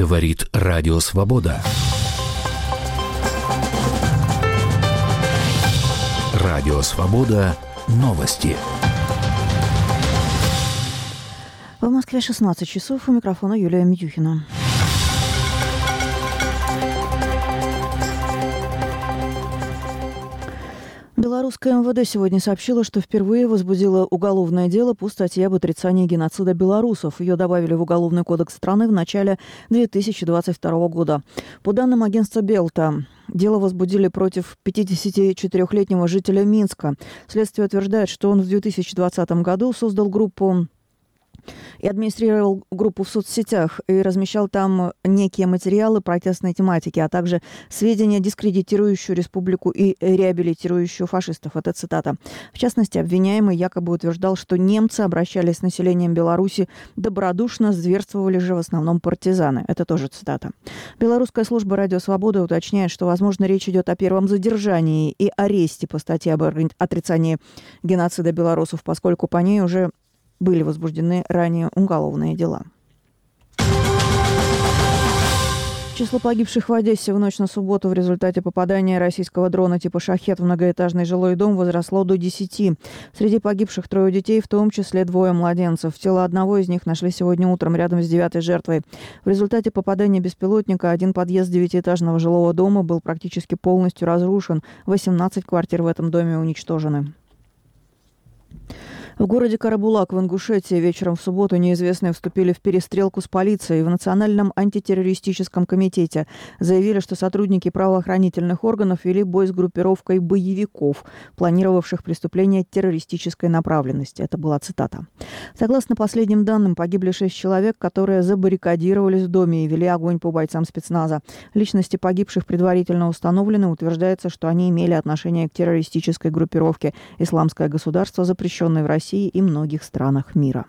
Говорит Радио Свобода. Радио Свобода. Новости. В Москве 16 часов. У микрофона Юлия Митюхина. Белорусское МВД сегодня сообщило, что впервые возбудило уголовное дело по статье об отрицании геноцида белорусов. Ее добавили в Уголовный кодекс страны в начале 2022 года. По данным агентства Белта, Дело возбудили против 54-летнего жителя Минска. Следствие утверждает, что он в 2020 году создал группу и администрировал группу в соцсетях и размещал там некие материалы протестной тематики, а также сведения, дискредитирующие республику и реабилитирующую фашистов. Это цитата. В частности, обвиняемый якобы утверждал, что немцы обращались с населением Беларуси добродушно, зверствовали же в основном партизаны. Это тоже цитата. Белорусская служба «Радио Свобода» уточняет, что, возможно, речь идет о первом задержании и аресте по статье об отрицании геноцида белорусов, поскольку по ней уже были возбуждены ранее уголовные дела. Число погибших в Одессе в ночь на субботу в результате попадания российского дрона типа «Шахет» в многоэтажный жилой дом возросло до 10. Среди погибших трое детей, в том числе двое младенцев. Тело одного из них нашли сегодня утром рядом с девятой жертвой. В результате попадания беспилотника один подъезд девятиэтажного жилого дома был практически полностью разрушен. 18 квартир в этом доме уничтожены. В городе Карабулак в Ингушетии вечером в субботу неизвестные вступили в перестрелку с полицией. В Национальном антитеррористическом комитете заявили, что сотрудники правоохранительных органов вели бой с группировкой боевиков, планировавших преступления террористической направленности. Это была цитата. Согласно последним данным, погибли шесть человек, которые забаррикадировались в доме и вели огонь по бойцам спецназа. Личности погибших предварительно установлены. Утверждается, что они имели отношение к террористической группировке «Исламское государство», запрещенной в России России и многих странах мира.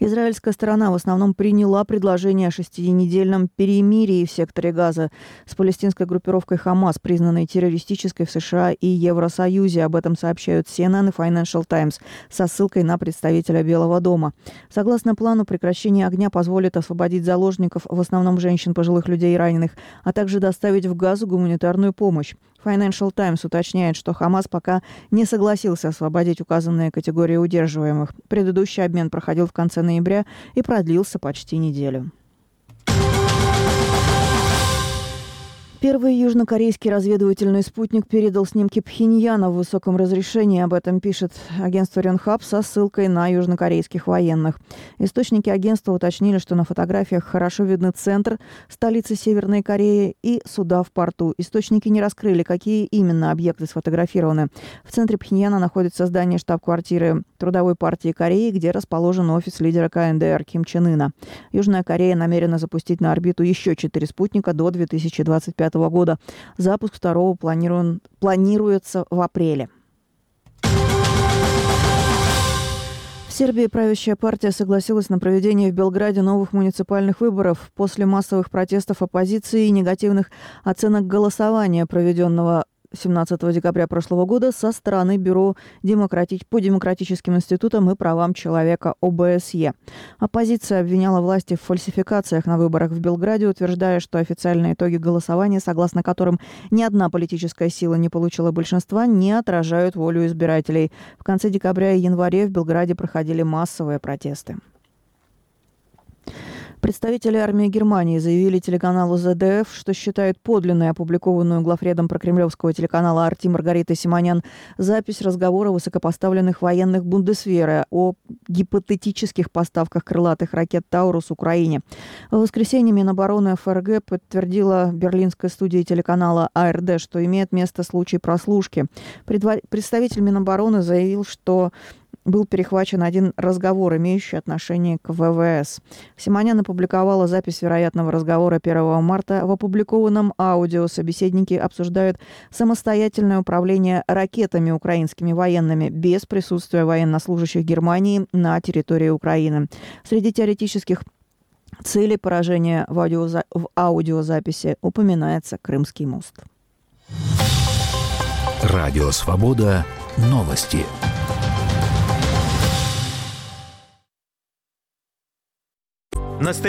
Израильская сторона в основном приняла предложение о шестинедельном перемирии в секторе Газа с палестинской группировкой «Хамас», признанной террористической в США и Евросоюзе. Об этом сообщают CNN и Financial Times со ссылкой на представителя Белого дома. Согласно плану, прекращение огня позволит освободить заложников, в основном женщин, пожилых людей и раненых, а также доставить в Газу гуманитарную помощь. Financial Times уточняет, что Хамас пока не согласился освободить указанные категории удерживаемых. Предыдущий обмен проходил в конце ноября и продлился почти неделю. Первый южнокорейский разведывательный спутник передал снимки Пхеньяна в высоком разрешении. Об этом пишет агентство Ренхаб со ссылкой на южнокорейских военных. Источники агентства уточнили, что на фотографиях хорошо видны центр столицы Северной Кореи и суда в порту. Источники не раскрыли, какие именно объекты сфотографированы. В центре Пхеньяна находится здание штаб-квартиры Трудовой партии Кореи, где расположен офис лидера КНДР Ким Чен Ына. Южная Корея намерена запустить на орбиту еще четыре спутника до 2025 2025 года. Запуск второго планируем, планируется в апреле. В Сербии правящая партия согласилась на проведение в Белграде новых муниципальных выборов после массовых протестов оппозиции и негативных оценок голосования, проведенного 17 декабря прошлого года со стороны Бюро демократи... по демократическим институтам и правам человека ОБСЕ. Оппозиция обвиняла власти в фальсификациях на выборах в Белграде, утверждая, что официальные итоги голосования, согласно которым ни одна политическая сила не получила большинства, не отражают волю избирателей. В конце декабря и январе в Белграде проходили массовые протесты. Представители армии Германии заявили телеканалу ЗДФ, что считают подлинной опубликованную главредом прокремлевского телеканала «Арти» Маргарита Симонян запись разговора высокопоставленных военных Бундесвера о гипотетических поставках крылатых ракет «Таурус» Украине. В воскресенье Минобороны ФРГ подтвердила берлинской студии телеканала АРД, что имеет место случай прослушки. Представитель Минобороны заявил, что был перехвачен один разговор, имеющий отношение к ВВС. Симонян опубликовала запись вероятного разговора 1 марта. В опубликованном аудио собеседники обсуждают самостоятельное управление ракетами украинскими военными без присутствия военнослужащих Германии на территории Украины. Среди теоретических целей поражения в, аудиоза... в аудиозаписи упоминается Крымский мост. Радио «Свобода» Новости. Настоящий